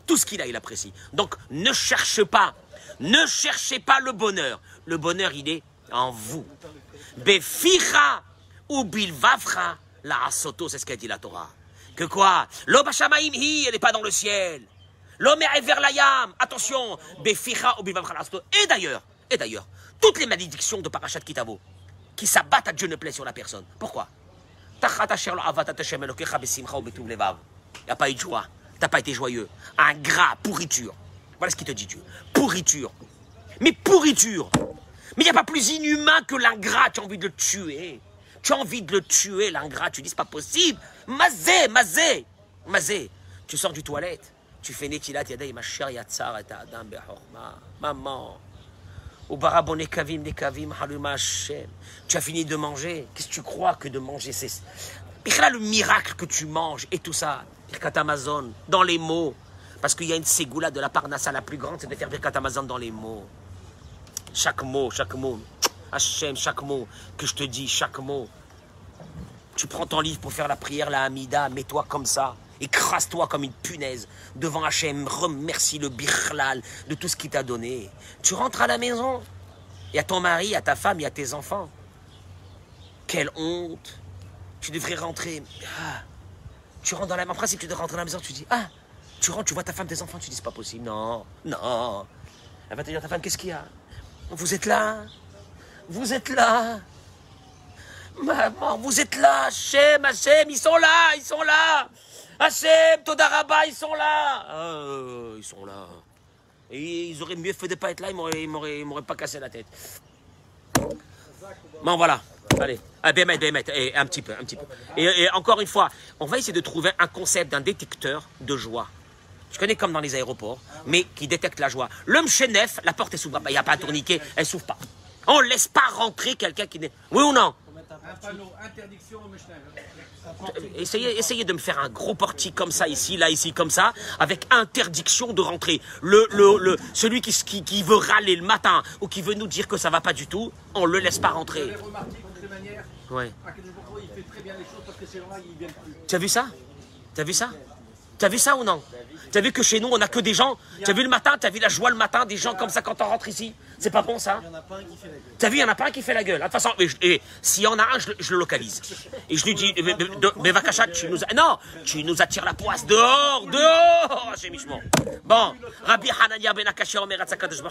[SPEAKER 1] Tout ce qu'il a, il apprécie. Donc, ne cherchez pas, ne cherchez pas le bonheur. Le bonheur, il est en vous. Beficha ou bilvavcha la asoto, c'est ce qu'a dit la Torah. Que quoi? Bashamaim hi, elle n'est pas dans le ciel. Lo vers la yam, attention. Et d'ailleurs, et d'ailleurs, toutes les malédictions de Parashat Kitavo qui s'abattent à Dieu ne plaît sur la personne. Pourquoi? Il n'y a pas eu de joie. T'as pas été joyeux. Ingrat, pourriture. Voilà ce qu'il te dit Dieu. Pourriture. Mais pourriture. Mais il n'y a pas plus inhumain que l'ingrat, tu as envie de le tuer. Tu as envie de le tuer, l'ingrat, tu dis c'est pas possible. Mazé, mazé, mazé. Tu sors du toilette, tu fais netilat yadei, ma chère yatsar et adam behorma. Maman. Tu as fini de manger. Qu'est-ce que tu crois que de manger c'est. le miracle que tu manges et tout ça. Birkat Amazon, dans les mots. Parce qu'il y a une ségoula de la parnassa la plus grande, c'est de faire Birkat Amazon dans les mots. Chaque mot, chaque mot. Hachem, chaque mot que je te dis, chaque mot. Tu prends ton livre pour faire la prière, la Hamida, mets-toi comme ça. Écrase-toi comme une punaise devant Hachem. Remercie le birlal de tout ce qu'il t'a donné. Tu rentres à la maison. Il y a ton mari, à ta femme, il y a tes enfants. Quelle honte. Tu devrais rentrer. Ah. Tu rentres dans la... En principe, tu devrais rentrer à la maison, tu dis, ah, tu rentres, tu vois ta femme, tes enfants, tu dis, c'est pas possible. Non, non. Elle va te dire, ta femme, qu'est-ce qu'il y a? Vous êtes là? Vous êtes là Maman, vous êtes là Hachem, Hachem, ils sont là, ils sont là Hachem, Todaraba, ils sont là oh, Ils sont là. Ils auraient mieux fait de pas être là, ils m'auraient pas cassé la tête. Bon, voilà. Allez, ah, Bémet, et un petit peu, un petit peu. Et, encore une fois, on va essayer de trouver un concept d'un détecteur de joie. Je connais comme dans les aéroports, mais qui détecte la joie. L'homme chez Neuf, la porte, elle s'ouvre pas. Il n'y a pas un tourniquet, elle s'ouvre pas. On ne laisse pas rentrer quelqu'un qui n'est... Oui ou non un panneau, interdiction Essayez, essayez, de me faire un gros portique comme ça, ici, là, ici, comme ça, avec interdiction de rentrer. Le, le, le, celui qui, qui, qui, veut râler le matin ou qui veut nous dire que ça va pas du tout, on le laisse pas rentrer. Ouais. il fait très bien les choses parce que ces gens-là, ils viennent plus. Tu as vu ça? Tu as vu ça? Tu as vu ça ou non? Tu as vu que chez nous, on n'a que des gens. Tu as vu le matin, tu as vu la joie le matin, des gens comme ça quand on rentre ici. C'est pas bon ça Tu as vu, il y en a pas un qui fait la gueule. De toute façon, et, s'il y en a un, je, le localise. Et je lui dis, mais Vakachat, tu nous, non, tu nous attires la poisse dehors, dehors, Bon, Rabbi Hanania Ben